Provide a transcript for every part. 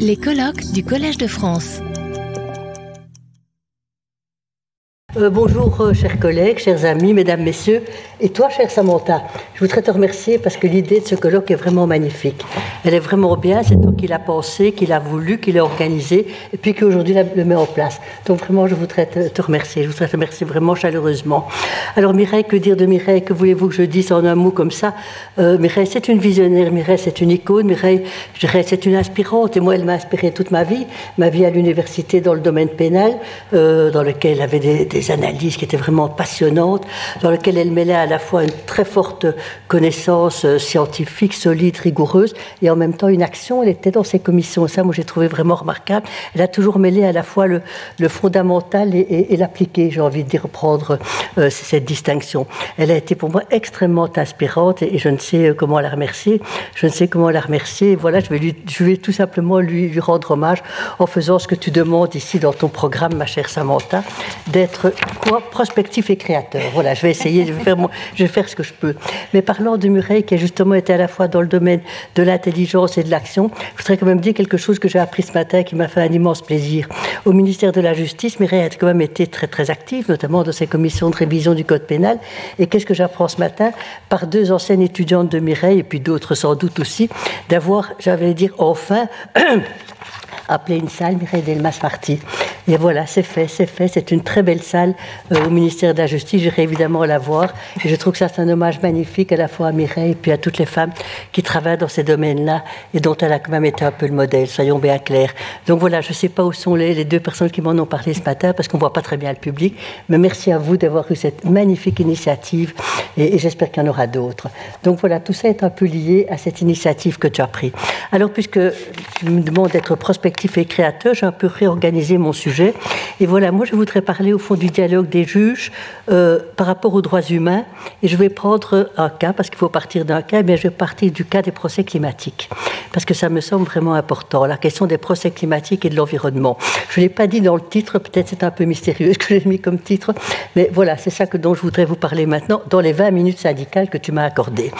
Les colloques du Collège de France. Euh, bonjour, euh, chers collègues, chers amis, mesdames, messieurs, et toi, cher Samantha. Je voudrais te remercier parce que l'idée de ce colloque est vraiment magnifique. Elle est vraiment bien, c'est toi qui l'as pensé, qui l'a voulu, qui l'a organisé, et puis qui aujourd'hui le met en place. Donc vraiment, je voudrais te, remercier. Je voudrais te remercier vraiment chaleureusement. Alors Mireille, que dire de Mireille? Que voulez-vous que je dise en un mot comme ça? Euh, Mireille, c'est une visionnaire, Mireille, c'est une icône, Mireille, je dirais, c'est une inspirante, et moi, elle m'a inspiré toute ma vie, ma vie à l'université dans le domaine pénal, dans lequel elle avait des analyses qui étaient vraiment passionnantes, dans lequel elle mêlait à la fois une très forte connaissance euh, scientifique, solide, rigoureuse, et en même temps une action. Elle était dans ses commissions. Ça, moi, j'ai trouvé vraiment remarquable. Elle a toujours mêlé à la fois le, fondamental et, l'appliqué, j'ai envie de dire, prendre euh, cette distinction. Elle a été pour moi extrêmement inspirante et, je ne sais euh, comment la remercier. Je ne sais comment la remercier. voilà, je vais, tout simplement lui, lui rendre hommage en faisant ce que tu demandes ici dans ton programme, ma chère Samantha, d'être prospectif et créateur. Voilà, je vais essayer, je vais faire, ce que je peux. Mais parlant de Murray, qui a justement été à la fois dans le domaine de l'intelligence et de l'action, je voudrais quand même dire quelque chose que j'ai appris ce matin qui m'a fait un immense plaisir. Au ministère de la Justice, Mireille a quand même été très très active, notamment dans ses commissions de révision du code pénal. Et qu'est-ce que j'apprends ce matin? Par deux anciennes étudiantes de Mireille, et puis d'autres sans doute aussi, d'avoir, j'allais dire, enfin appelé une salle Mireille Delmas Marty. Et voilà, c'est fait, c'est fait. C'est une très belle salle euh, au ministère de la Justice. J'irai évidemment la voir. Et je trouve que ça, c'est un hommage magnifique à la fois à Mireille et puis à toutes les femmes qui travaillent dans ces domaines-là et dont elle a quand même été un peu le modèle, soyons bien clairs. Donc voilà, je ne sais pas où sont les, deux personnes qui m'en ont parlé ce matin parce qu'on ne voit pas très bien le public. Mais merci à vous d'avoir eu cette magnifique initiative et, et j'espère qu'il y en aura d'autres. Donc voilà, tout ça est un peu lié à cette initiative que tu as prise. Alors, puisque tu me demandes d'être prospectif et créateur, j'ai un peu réorganisé mon sujet et voilà, moi je voudrais parler au fond du dialogue des juges euh, par rapport aux droits humains. Et je vais prendre un cas, parce qu'il faut partir d'un cas, mais je vais partir du cas des procès climatiques. Parce que ça me semble vraiment important, la question des procès climatiques et de l'environnement. Je ne l'ai pas dit dans le titre, peut-être c'est un peu mystérieux ce que j'ai mis comme titre, mais voilà, c'est ça que, dont je voudrais vous parler maintenant, dans les 20 minutes syndicales que tu m'as accordées.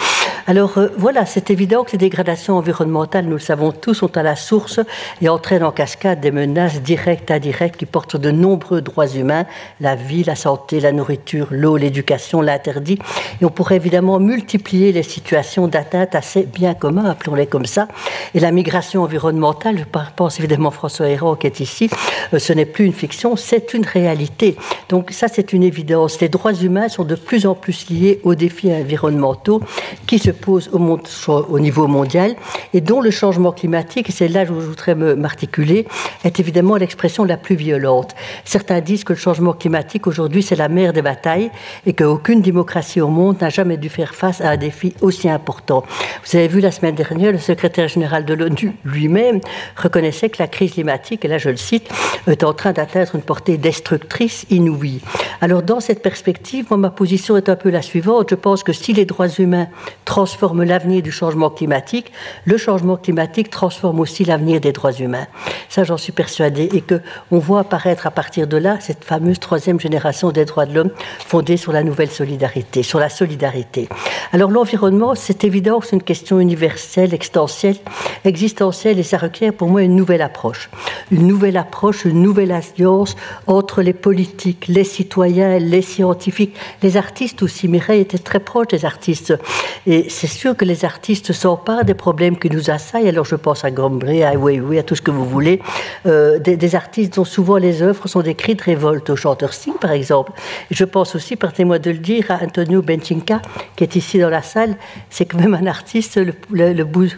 Alors euh, voilà, c'est évident que les dégradations environnementales, nous le savons tous, sont à la source et entraînent en cascade des menaces directes, indirectes, qui portent de nombreux droits humains, la vie, la santé, la nourriture, l'eau, l'éducation, l'interdit. Et on pourrait évidemment multiplier les situations d'atteinte à ces biens communs, appelons-les comme ça. Et la migration environnementale, je pense évidemment François Hérault qui est ici, euh, ce n'est plus une fiction, c'est une réalité. Donc ça, c'est une évidence. Les droits humains sont de plus en plus liés aux défis environnementaux qui se pose au, niveau mondial et dont le changement climatique, et c'est là où je voudrais est évidemment l'expression la plus violente. Certains disent que le changement climatique aujourd'hui c'est la mère des batailles et qu'aucune démocratie au monde n'a jamais dû faire face à un défi aussi important. Vous avez vu la semaine dernière, le secrétaire général de l'ONU lui-même reconnaissait que la crise climatique, et là je le cite, est en train d'atteindre une portée destructrice inouïe. Alors dans cette perspective, moi, ma position est un peu la suivante. Je pense que si les droits humains transforme l'avenir du changement climatique, le changement climatique transforme aussi l'avenir des droits humains. Ça, j'en suis persuadée. Et que on voit apparaître à partir de là cette fameuse troisième génération des droits de l'homme fondée sur la nouvelle solidarité, sur la solidarité. Alors l'environnement, c'est évident c'est une question universelle, existentielle, et ça requiert pour moi une nouvelle approche. Une nouvelle approche, une nouvelle alliance entre les politiques, les citoyens, les scientifiques, les artistes aussi. Mireille était très proche des artistes. Et c'est sûr que les artistes s'emparent des problèmes qui nous assaillent. Alors je pense à Gombré, à Weiwei, à tout ce que vous voulez. Euh, des, artistes dont souvent les œuvres sont des cris de révolte, au chanteur Sting par exemple. je pense aussi, permettez-moi de le dire, à Antonio Benchinka, qui est ici dans la salle. C'est quand même un artiste, le,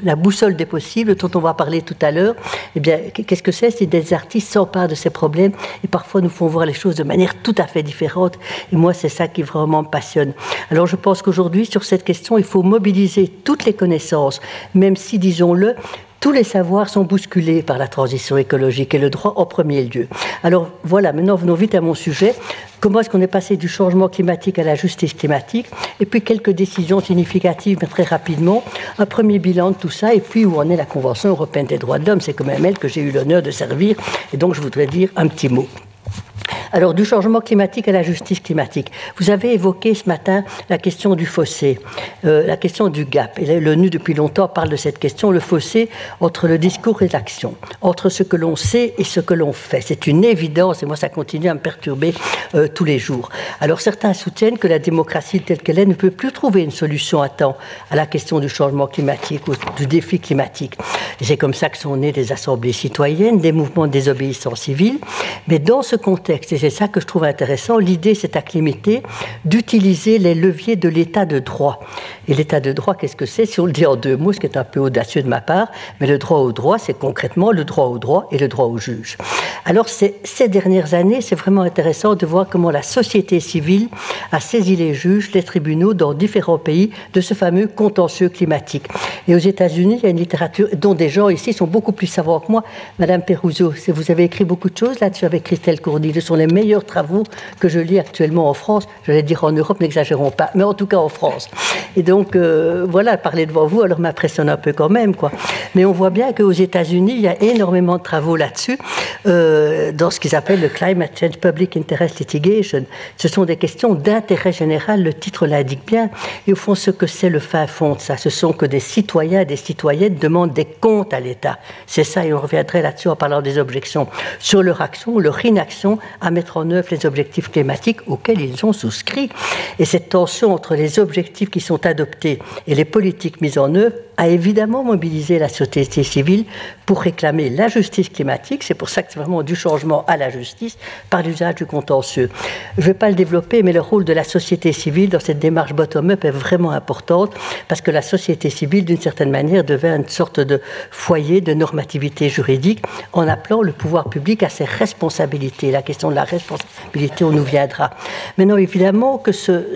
la boussole des possibles, dont on va parler tout à l'heure. Eh bien, qu'est-ce que c'est? C'est des artistes s'emparent de ces problèmes et parfois nous font voir les choses de manière tout à fait différente. Et moi, c'est ça qui vraiment me passionne. Alors je pense qu'aujourd'hui, sur cette question, il faut mobiliser toutes les connaissances, même si, disons-le, tous les savoirs sont bousculés par la transition écologique et le droit en premier lieu. Alors voilà, maintenant venons vite à mon sujet. Comment est-ce qu'on est passé du changement climatique à la justice climatique? Et puis quelques décisions significatives, mais très rapidement. Un premier bilan de tout ça, et puis où en est la Convention européenne des droits de l'homme? C'est quand même elle que j'ai eu l'honneur de servir, et donc je voudrais dire un petit mot. Alors, du changement climatique à la justice climatique. Vous avez évoqué ce matin la question du fossé, euh, la question du gap. Et l'ONU, depuis longtemps, parle de cette question, le fossé entre le discours et l'action, entre ce que l'on sait et ce que l'on fait. C'est une évidence, et moi, ça continue à me perturber euh, tous les jours. Alors, certains soutiennent que la démocratie telle qu'elle est ne peut plus trouver une solution à temps à la question du changement climatique ou du défi climatique. C'est comme ça que sont nées des assemblées citoyennes, des mouvements de désobéissance civile. Mais dans ce contexte, c'est ça que je trouve intéressant, l'idée s'est acclimatée d'utiliser les leviers de l'état de droit. Et l'état de droit, qu'est-ce que c'est? Si on le dit en deux mots, ce qui est un peu audacieux de ma part, mais le droit au droit, c'est concrètement le droit au droit et le droit au juge. Alors, ces dernières années, c'est vraiment intéressant de voir comment la société civile a saisi les juges, les tribunaux dans différents pays de ce fameux contentieux climatique. Et aux États-Unis, il y a une littérature dont des gens ici sont beaucoup plus savants que moi. Madame Perouzot, vous avez écrit beaucoup de choses là-dessus avec Christelle Courdy. Ce sont les meilleurs travaux que je lis actuellement en France. Je vais dire en Europe, n'exagérons pas, mais en tout cas en France. Et donc, euh, voilà, parler devant vous, alors m'impressionne un peu quand même, quoi. Mais on voit bien qu'aux États-Unis, il y a énormément de travaux là-dessus, euh, dans ce qu'ils appellent le Climate Change Public Interest Litigation. Ce sont des questions d'intérêt général, le titre l'indique bien. Et au fond, ce que c'est le fin fond de ça, ce sont que des citoyens des citoyennes demandent des comptes à l'État. C'est ça, et on reviendrait là-dessus en parlant des objections sur leur action ou leur inaction à mettre en œuvre les objectifs climatiques auxquels ils ont souscrit. Et cette tension entre les objectifs qui sont adoptés et les politiques mises en œuvre a évidemment mobilisé la société civile pour réclamer la justice climatique. C'est pour ça que c'est vraiment du changement à la justice par l'usage du contentieux. Je ne vais pas le développer, mais le rôle de la société civile dans cette démarche bottom-up est vraiment important parce que la société civile, d'une certaine manière, devient une sorte de foyer de normativité juridique en appelant le pouvoir public à ses responsabilités. La question de la responsabilité, on nous viendra. Maintenant, évidemment que ce,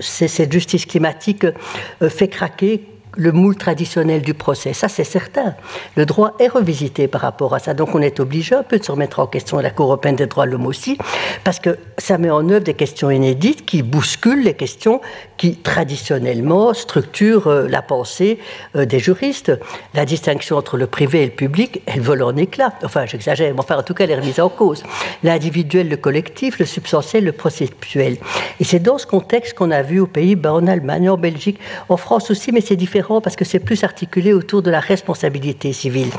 cette justice climatique euh, fait craquer le moule traditionnel du procès. Ça, c'est certain. Le droit est revisité par rapport à ça. Donc, on est obligé un peu de se remettre en question la Cour européenne des droits de l'homme aussi, parce que ça met en œuvre des questions inédites qui bousculent les questions qui, traditionnellement, structurent euh, la pensée euh, des juristes. La distinction entre le privé et le public, elle vole en éclats. Enfin, j'exagère, mais enfin, en tout cas, elle est remise en cause. L'individuel, le collectif, le substantiel, le processuel. Et c'est dans ce contexte qu'on a vu aux Pays-Bas, en Allemagne, en Belgique, en France aussi, mais c'est différent parce que c'est plus articulé autour de la responsabilité civile.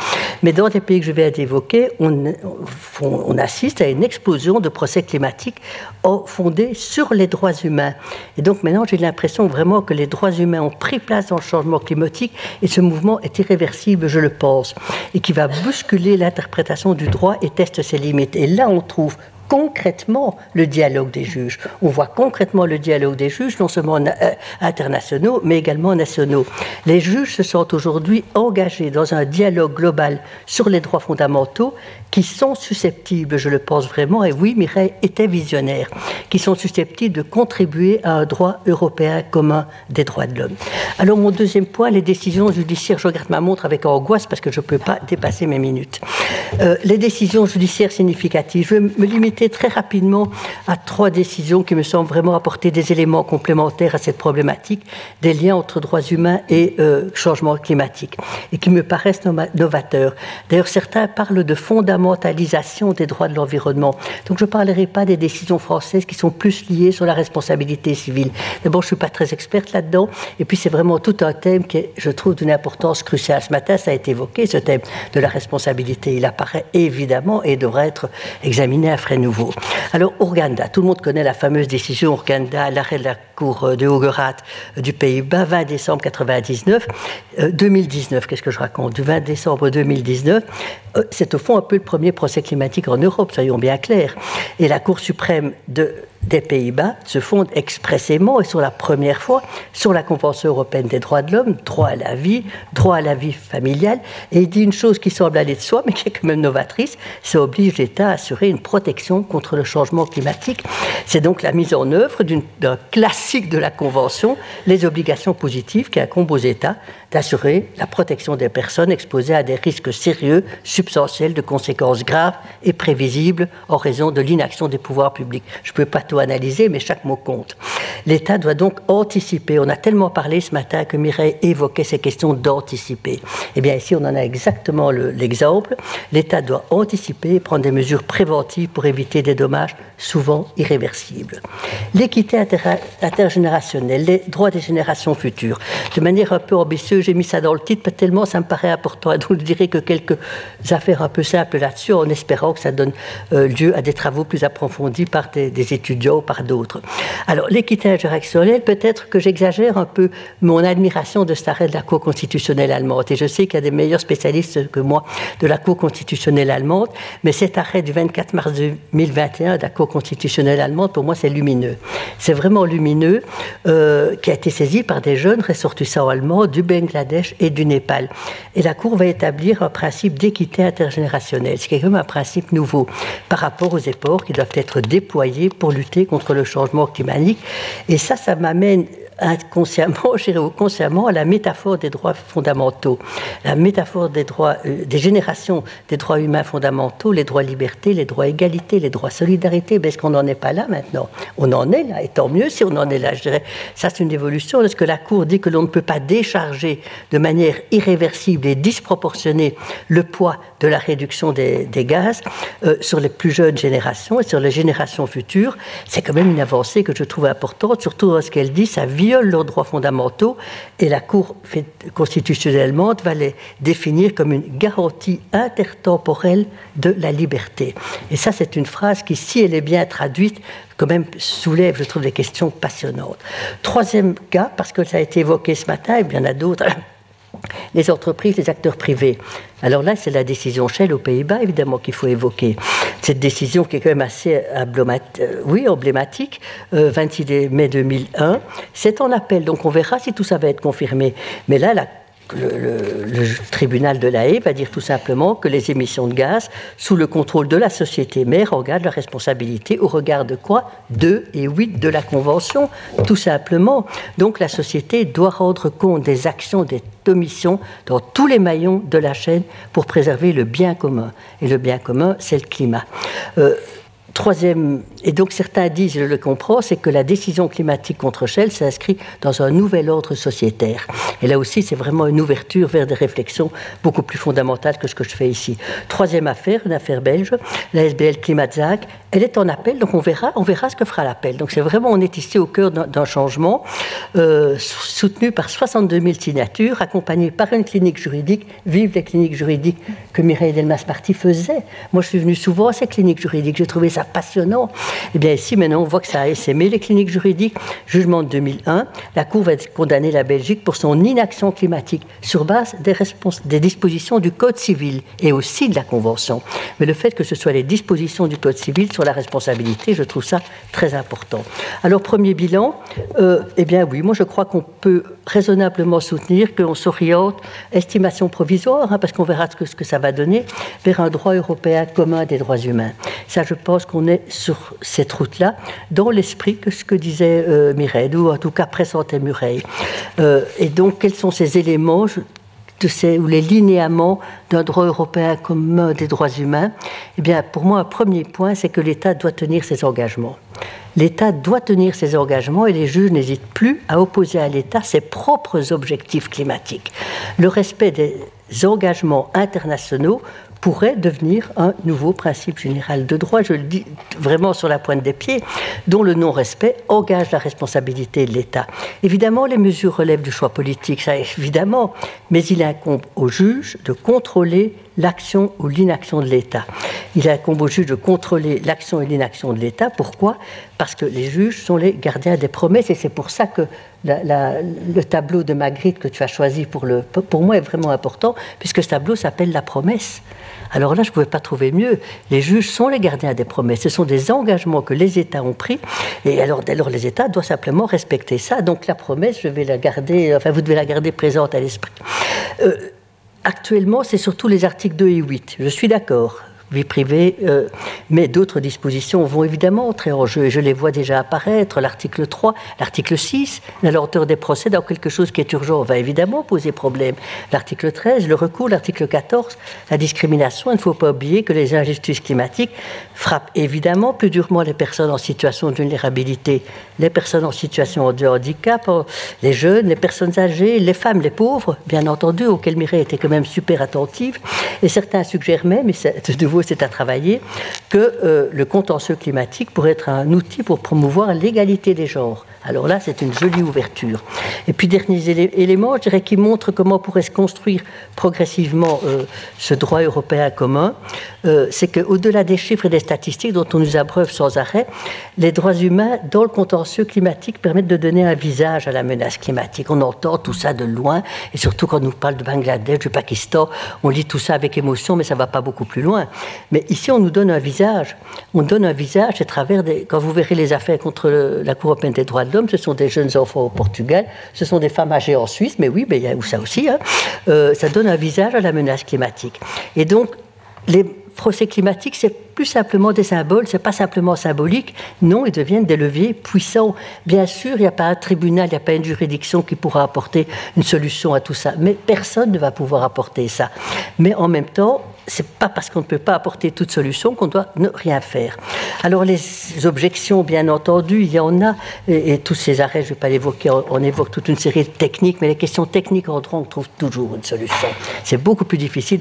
Mais dans les pays que je viens d'évoquer, on, on, assiste à une explosion de procès climatiques fondés sur les droits humains. Et donc maintenant, j'ai l'impression vraiment que les droits humains ont pris place dans le changement climatique et ce mouvement est irréversible, je le pense, et qui va bousculer l'interprétation du droit et teste ses limites. Et là, on trouve concrètement le dialogue des juges. On voit concrètement le dialogue des juges, non seulement euh, internationaux, mais également nationaux. Les juges se sont aujourd'hui engagés dans un dialogue global sur les droits fondamentaux qui sont susceptibles, je le pense vraiment, et oui, Mireille était visionnaire, qui sont susceptibles de contribuer à un droit européen commun des droits de l'homme. Alors mon deuxième point, les décisions judiciaires, je regarde ma montre avec angoisse parce que je ne peux pas dépasser mes minutes. Euh, les décisions judiciaires significatives, je vais me limiter très rapidement à trois décisions qui me semblent vraiment apporter des éléments complémentaires à cette problématique des liens entre droits humains et euh, changement climatique, et qui me paraissent novateurs. D'ailleurs, certains parlent de fondamentaux mentalisation des droits de l'environnement. Donc je ne parlerai pas des décisions françaises qui sont plus liées sur la responsabilité civile. D'abord, je ne suis pas très experte là-dedans. Et puis c'est vraiment tout un thème qui est, je trouve, d'une importance cruciale. Ce matin, ça a été évoqué, ce thème de la responsabilité. Il apparaît évidemment et devrait être examiné à frais Alors, Ouganda, tout le monde connaît la fameuse décision Ouganda, l'arrêt de la Cour de Hoogeraad du Pays-Bas, 20 décembre 99, 2019, euh, qu'est-ce que je raconte? Du 20 décembre 2019, euh, c'est au fond un peu le premier procès climatique en Europe, soyons bien clairs. Et la Cour suprême de des Pays-Bas se fonde expressément et sur la première fois sur la Convention européenne des droits de l'homme, droit à la vie, droit à la vie familiale, et il dit une chose qui semble aller de soi, mais qui est quand même novatrice, ça oblige l'État à assurer une protection contre le changement climatique. C'est donc la mise en œuvre d'un classique de la Convention, les obligations positives qui incombent aux États d'assurer la protection des personnes exposées à des risques sérieux, substantiels, de conséquences graves et prévisibles en raison de l'inaction des pouvoirs publics. Je ne peux pas facto-analysé, mais chaque mot compte. L'État doit donc anticiper. On a tellement parlé ce matin que Mireille évoquait ces questions d'anticiper. Eh bien, ici, on en a exactement l'exemple. L'État doit anticiper et prendre des mesures préventives pour éviter des dommages souvent irréversibles. L'équité intergénérationnelle, les droits des générations futures. De manière un peu ambitieuse, j'ai mis ça dans le titre, tellement ça me paraît important. Donc, je dirais que quelques affaires un peu simples là-dessus, en espérant que ça donne euh, lieu à des travaux plus approfondis par des, des étudiants ou par d'autres. Alors, l'équité intergénérationnelle, peut-être que j'exagère un peu mon admiration de cet arrêt de la Cour constitutionnelle allemande. Et je sais qu'il y a des meilleurs spécialistes que moi de la Cour constitutionnelle allemande, mais cet arrêt du 24 mars 2021 de la Cour constitutionnelle allemande, pour moi, c'est lumineux. C'est vraiment lumineux, euh, qui a été saisi par des jeunes ressortissants allemands du Bangladesh et du Népal. Et la Cour va établir un principe d'équité intergénérationnelle, ce qui est quand même un principe nouveau par rapport aux efforts qui doivent être déployés pour lutter contre le changement climatique. Et ça, ça m'amène inconsciemment, dirais consciemment, à la métaphore des droits fondamentaux, la métaphore des droits, euh, des générations des droits humains fondamentaux, les droits liberté, les droits égalité, les droits solidarité. Est-ce qu'on n'en est pas là maintenant? On en est là, et tant mieux si on en est là. Je dirais, ça c'est une évolution. Est-ce que la Cour dit que l'on ne peut pas décharger de manière irréversible et disproportionnée le poids de la réduction des, gaz euh, sur les plus jeunes générations et sur les générations futures C'est quand même une avancée que je trouve importante, surtout dans ce qu'elle dit, ça vit leurs droits fondamentaux et la Cour constitutionnelle allemande va les définir comme une garantie intertemporelle de la liberté. Et ça, c'est une phrase qui, si elle est bien traduite, quand même soulève, je trouve, des questions passionnantes. Troisième cas, parce que ça a été évoqué ce matin, et bien il y en a d'autres, les entreprises, les acteurs privés. Alors là, c'est la décision Shell aux Pays-Bas, évidemment, qu'il faut évoquer. Cette décision qui est quand même assez euh, oui, emblématique, 26 euh, mai 2001, c'est en appel, donc on verra si tout ça va être confirmé. Mais là, la le, tribunal de la Haye va dire tout simplement que les émissions de gaz, sous le contrôle de la société mère, regardent la responsabilité au regard de quoi? 2 et 8 de la Convention, tout simplement. Donc la société doit rendre compte des actions, des omissions dans tous les maillons de la chaîne pour préserver le bien commun. Et le bien commun, c'est le climat. Euh, Troisième, et donc certains disent, je le comprends, c'est que la décision climatique contre Shell s'inscrit dans un nouvel ordre sociétaire. Et là aussi, c'est vraiment une ouverture vers des réflexions beaucoup plus fondamentales que ce que je fais ici. Troisième affaire, une affaire belge, la SBL Climatzac, elle est en appel, donc on verra, on verra ce que fera l'appel. Donc c'est vraiment, on est ici au cœur d'un changement euh, soutenu par 62 000 signatures, accompagné par une clinique juridique. Vive les cliniques juridiques que Mireille Delmas-Marty faisait. Moi, je suis venu souvent à ces cliniques juridiques. J'ai trouvé ça passionnant. Eh bien, ici, maintenant, on voit que ça a essaimé les cliniques juridiques. Jugement de 2001, la Cour va condamner la Belgique pour son inaction climatique sur base des, des dispositions du Code civil et aussi de la Convention. Mais le fait que ce soit les dispositions du Code civil sur la responsabilité, je trouve ça très important. Alors, premier bilan, euh, eh bien oui, moi je crois qu'on peut raisonnablement soutenir qu'on s'oriente, estimation provisoire, hein, parce qu'on verra ce que, ça va donner, vers un droit européen commun des droits humains. Ça, je pense qu'on est sur cette route-là, dans l'esprit que ce que disait euh, Mireille, ou en tout cas pressentait Mireille. Euh, et donc, quels sont ces éléments? Ou les linéaments d'un droit européen commun des droits humains Eh pour moi, un premier point, c'est que l'État doit tenir ses engagements. L'État doit tenir ses engagements et les juges n'hésitent plus à opposer à l'État ses propres objectifs climatiques. Le respect des engagements internationaux pourrait devenir un nouveau principe général de droit, je le dis vraiment sur la pointe des pieds, dont le non-respect engage la responsabilité de l'État. Évidemment, les mesures relèvent du choix politique, ça évidemment, mais il incombe au juge de contrôler l'action ou l'inaction de l'État. Il incombe au juge de contrôler l'action et l'inaction de l'État. Pourquoi? Parce que les juges sont les gardiens des promesses et c'est pour ça que le tableau de Magritte que tu as choisi pour, le, pour moi est vraiment important, puisque ce tableau s'appelle la promesse. Alors là, je ne pouvais pas trouver mieux. Les juges sont les gardiens des promesses. Ce sont des engagements que les États ont pris. Et alors, alors les États doivent simplement respecter ça. Donc la promesse, je vais la garder, enfin, vous devez la garder présente à l'esprit. Euh, actuellement, c'est surtout les articles 2 et 8. Je suis d'accord vie privée, euh, mais d'autres dispositions vont évidemment entrer en jeu, et je les vois déjà apparaître. L'article 3, l'article 6, la lenteur des procès dans quelque chose qui est urgent va évidemment poser problème. L'article 13, le recours, l'article 14, la discrimination, il ne faut pas oublier que les injustices climatiques frappent évidemment plus durement les personnes en situation de vulnérabilité, les personnes en situation de handicap, les jeunes, les personnes âgées, les femmes, les pauvres, bien entendu, auxquels Mireille était quand même super attentive. Et certains suggèrent même, et de nouveau c'est à travailler, que euh, le contentieux climatique pourrait être un outil pour promouvoir l'égalité des genres. Alors là, c'est une jolie ouverture. Et puis, dernier élément, je dirais, qui montre comment pourrait se construire progressivement euh, ce droit européen commun, euh, c'est qu'au-delà des chiffres et des statistiques dont on nous abreuve sans arrêt, les droits humains dans le contentieux climatique permettent de donner un visage à la menace climatique. On entend tout ça de loin, et surtout quand on nous parle de Bangladesh, du Pakistan, on lit tout ça avec émotion, mais ça ne va pas beaucoup plus loin. Mais ici, on nous donne un visage. On donne un visage à travers des... Quand vous verrez les affaires contre la Cour européenne des droits l'homme, ce sont des jeunes enfants au Portugal, ce sont des femmes âgées en Suisse, mais oui, mais il y a ça aussi. Hein. Euh, ça donne un visage à la menace climatique. Et donc, les procès climatiques, c'est plus simplement des symboles, c'est pas simplement symbolique. Non, ils deviennent des leviers puissants. Bien sûr, il n'y a pas un tribunal, il n'y a pas une juridiction qui pourra apporter une solution à tout ça, mais personne ne va pouvoir apporter ça. Mais en même temps, c'est pas parce qu'on ne peut pas apporter toute solution qu'on doit ne rien faire. Alors les objections, bien entendu, il y en a, et, tous ces arrêts, je ne vais pas l'évoquer, on, évoque toute une série de techniques, mais les questions techniques en droit, on trouve toujours une solution. C'est beaucoup plus difficile,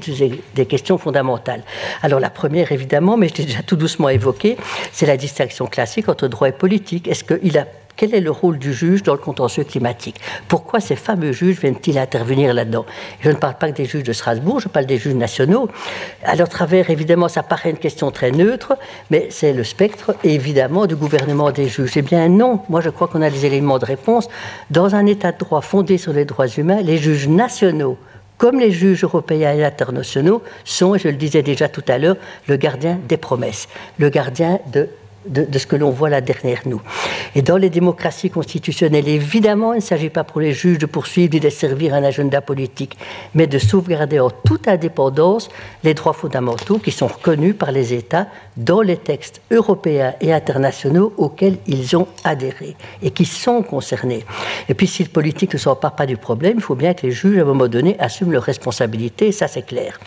des questions fondamentales. Alors la première, évidemment, mais je l'ai déjà tout doucement évoqué, c'est la distinction classique entre droit et politique. Est-ce qu'il a quel est le rôle du juge dans le contentieux climatique? Pourquoi ces fameux juges viennent-ils intervenir là-dedans? Je ne parle pas que des juges de Strasbourg, je parle des juges nationaux. À leur travers, évidemment, ça paraît une question très neutre, mais c'est le spectre, évidemment, du gouvernement des juges. Eh bien non, moi je crois qu'on a des éléments de réponse. Dans un état de droit fondé sur les droits humains, les juges nationaux comme les juges européens et internationaux, sont, je le disais déjà tout à l'heure, le gardien des promesses, le gardien de de, ce que l'on voit là derrière nous. Et dans les démocraties constitutionnelles, évidemment, il ne s'agit pas pour les juges de poursuivre ni de servir un agenda politique, mais de sauvegarder en toute indépendance les droits fondamentaux qui sont reconnus par les États dans les textes européens et internationaux auxquels ils ont adhéré et qui sont concernés. Et puis, si le politique ne s'empare pas du problème, il faut bien que les juges, à un moment donné, assument leurs responsabilités, et ça c'est clair.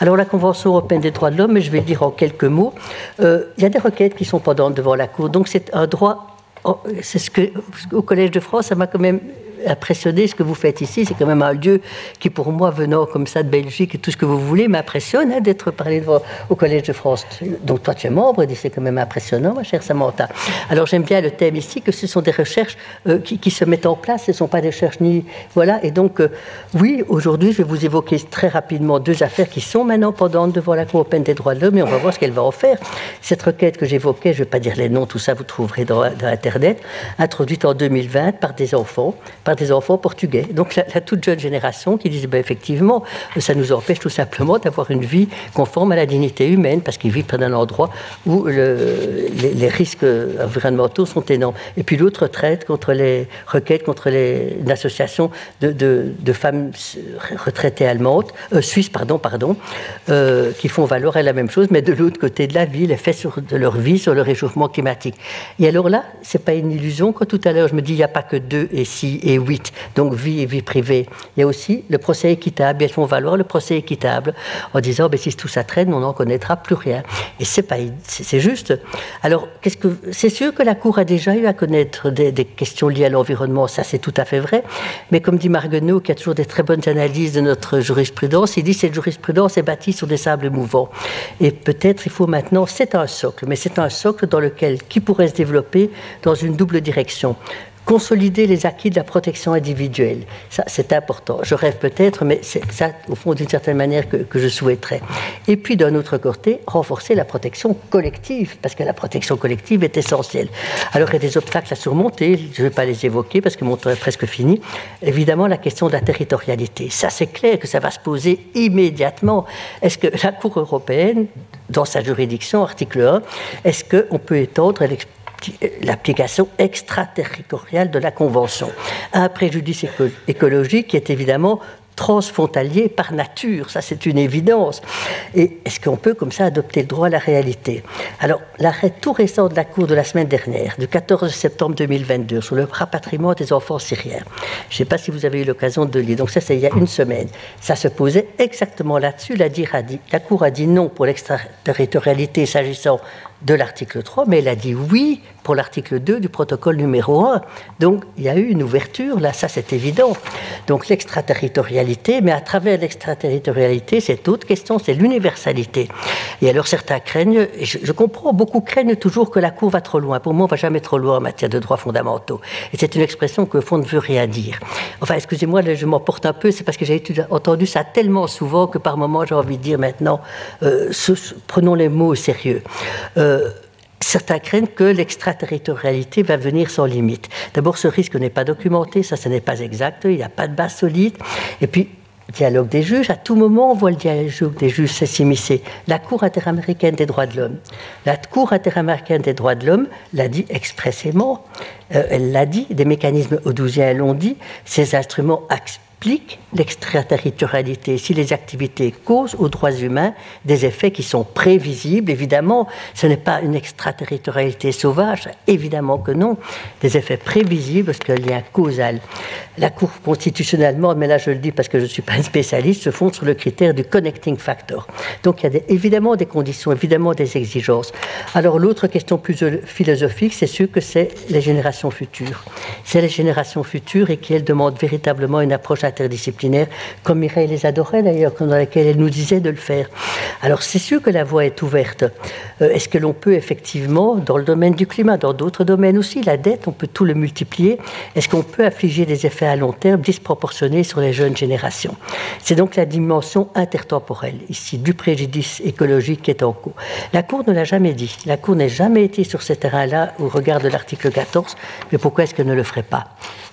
Alors, la Convention européenne des droits de l'homme, je vais le dire en quelques mots, euh, il y a des requêtes qui sont pendant devant la Cour. Donc c'est un droit. Oh, c'est ce que au Collège de France, ça m'a quand même impressionné ce que vous faites ici. C'est quand même un lieu qui, pour moi, venant comme ça de Belgique et tout ce que vous voulez, m'impressionne hein, d'être parlé devant, au Collège de France. Donc toi, tu es membre, c'est quand même impressionnant, ma chère Samantha. Alors j'aime bien le thème ici, que ce sont des recherches euh, qui, se mettent en place, ce ne sont pas des recherches ni... Voilà, et donc, euh, oui, aujourd'hui, je vais vous évoquer très rapidement deux affaires qui sont maintenant pendantes devant la Cour européenne des droits de l'homme, et on va voir ce qu'elle va en faire. Cette requête que j'évoquais, je ne vais pas dire les noms, tout ça, vous trouverez dans Internet, introduite en 2020 par des enfants, des enfants portugais. Donc la, toute jeune génération qui disait ben, effectivement, ça nous empêche tout simplement d'avoir une vie conforme à la dignité humaine parce qu'ils vivent près d'un endroit où les, risques environnementaux sont énormes. Et puis l'autre traite contre les requêtes contre les, associations de, de, femmes retraitées allemandes, euh, suisses, pardon, pardon, euh, qui font valoir à la même chose, mais de l'autre côté de la vie, l'effet de leur vie sur le réchauffement climatique. Et alors là, c'est pas une illusion. Quand tout à l'heure je me dis il n'y a pas que deux et six et 8, donc vie et vie privée. Il y a aussi le procès équitable. Elles font valoir le procès équitable en disant ben, si tout ça traîne, on n'en connaîtra plus rien. Et c'est pas, c'est juste. Alors, qu'est-ce que c'est sûr que la Cour a déjà eu à connaître des, questions liées à l'environnement. Ça, c'est tout à fait vrai. Mais comme dit Marguenot, qui a toujours des très bonnes analyses de notre jurisprudence, il dit cette jurisprudence est bâtie sur des sables mouvants. Et peut-être il faut maintenant, c'est un socle, mais c'est un socle dans lequel qui pourrait se développer dans une double direction? Consolider les acquis de la protection individuelle. Ça, c'est important. Je rêve peut-être, mais c'est ça, au fond, d'une certaine manière, que, je souhaiterais. Et puis, d'un autre côté, renforcer la protection collective, parce que la protection collective est essentielle. Alors, il y a des obstacles à surmonter, je ne vais pas les évoquer, parce que mon temps est presque fini. Évidemment, la question de la territorialité. Ça, c'est clair que ça va se poser immédiatement. Est-ce que la Cour européenne, dans sa juridiction, article 1, est-ce qu'on peut étendre l'application extraterritoriale de la Convention. Un préjudice écologique qui est évidemment transfrontalier par nature, ça c'est une évidence. Et est-ce qu'on peut comme ça adopter le droit à la réalité? Alors, l'arrêt tout récent de la Cour de la semaine dernière, du 14 septembre 2022, sur le rapatriement des enfants syriens, je ne sais pas si vous avez eu l'occasion de lire, donc ça c'est il y a une semaine, ça se posait exactement là-dessus, la, la Cour a dit non pour l'extraterritorialité s'agissant de l'article 3, mais elle a dit oui pour l'article 2 du protocole numéro 1. Donc il y a eu une ouverture, là, ça c'est évident. Donc l'extraterritorialité, mais à travers l'extraterritorialité, cette autre question, c'est l'universalité. Et alors certains craignent, je, comprends, beaucoup craignent toujours que la Cour va trop loin. Pour moi, on va jamais trop loin en matière de droits fondamentaux. Et c'est une expression que, fond, ne veut rien dire. Enfin, excusez-moi, je m'emporte un peu, c'est parce que j'ai entendu ça tellement souvent que par moments, j'ai envie de dire maintenant, euh, prenons les mots au sérieux. Euh, certains craignent que l'extraterritorialité va venir sans limite. D'abord, ce risque n'est pas documenté, ça, ce n'est pas exact, il n'y a pas de base solide. Et puis, dialogue des juges, à tout moment, on voit le dialogue des juges s'immiscer. La Cour interaméricaine des droits de l'homme. La Cour interaméricaine des droits de l'homme l'a dit expressément, euh, elle l'a dit, des mécanismes odousiens l'ont dit, ces instruments explique l'extraterritorialité si les activités causent aux droits humains des effets qui sont prévisibles. Évidemment, ce n'est pas une extraterritorialité sauvage, évidemment que non, des effets prévisibles parce qu'il y a un causal. La Cour constitutionnelle mais là je le dis parce que je ne suis pas un spécialiste, se fonde sur le critère du connecting factor. Donc il y a évidemment des conditions, évidemment des exigences. Alors l'autre question plus philosophique, c'est sûr que c'est les générations futures. C'est les générations futures et qu'elles demandent véritablement une approche interdisciplinaire, comme Mireille les adorait d'ailleurs, dans laquelle elle nous disait de le faire. Alors c'est sûr que la voie est ouverte. Euh, est-ce que l'on peut effectivement, dans le domaine du climat, dans d'autres domaines aussi, la dette, on peut tout le multiplier, est-ce qu'on peut affliger des effets à long terme disproportionnés sur les jeunes générations? C'est donc la dimension intertemporelle, ici, du préjudice écologique qui est en cours. La Cour ne l'a jamais dit. La Cour n'a jamais été sur ce terrain-là au regard de l'article 14, mais pourquoi est-ce qu'elle ne le ferait pas?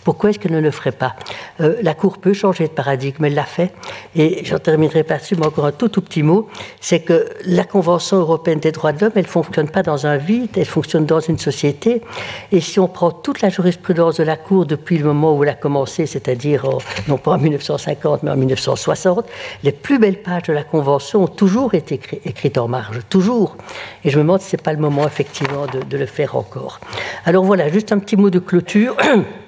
Pourquoi est-ce qu'elle ne le ferait pas? Euh, La Cour peut changer de paradigme, elle l'a fait. Et j'en terminerai par-dessus, mais encore un tout, tout petit mot, c'est que la Convention européenne des droits de l'homme, elle ne fonctionne pas dans un vide, elle fonctionne dans une société. Et si on prend toute la jurisprudence de la Cour depuis le moment où elle a commencé, c'est-à-dire non pas en 1950, mais en 1960, les plus belles pages de la Convention ont toujours été écrites en marge, toujours. Et je me demande si ce n'est pas le moment, effectivement, de, de le faire encore. Alors voilà, juste un petit mot de clôture.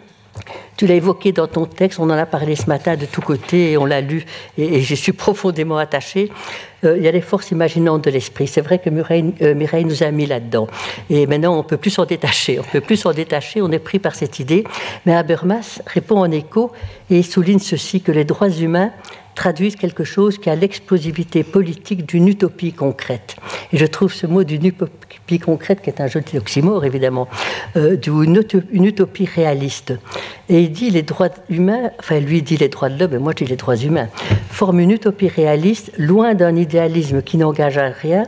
Tu l'as évoqué dans ton texte, on en a parlé ce matin de tous côtés, et on l'a lu, et, je suis profondément attachée. Euh, il y a les forces imaginantes de l'esprit. C'est vrai que euh, Mireille, nous a mis là-dedans. Et maintenant, on ne peut plus s'en détacher. On ne peut plus s'en détacher, on est pris par cette idée. Mais Habermas répond en écho et souligne ceci, que les droits humains traduisent quelque chose qui a l'explosivité politique d'une utopie concrète. Et je trouve ce mot d'une utopie concrète, qui est un joli oxymore évidemment, euh, d'une une utopie réaliste. Et il dit les droits humains, enfin lui dit les droits de l'homme, et moi je dis les droits humains, forment une utopie réaliste, loin d'un idéalisme qui n'engage à rien,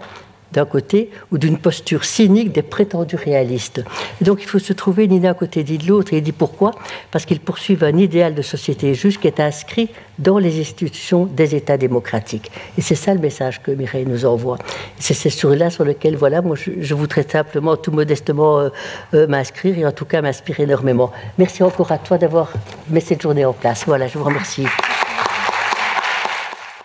d'un côté ou d'une posture cynique des prétendus réalistes. donc il faut se trouver ni d'un côté ni de l'autre. Et il dit pourquoi? Parce qu'ils poursuivent un idéal de société juste qui est inscrit dans les institutions des États démocratiques. Et c'est ça le message que Mireille nous envoie. C'est sur là sur lequel, voilà, moi je, voudrais simplement, tout modestement, euh, euh, m'inscrire et en tout cas m'inspirer énormément. Merci encore à toi d'avoir mis cette journée en place. Voilà, je vous remercie.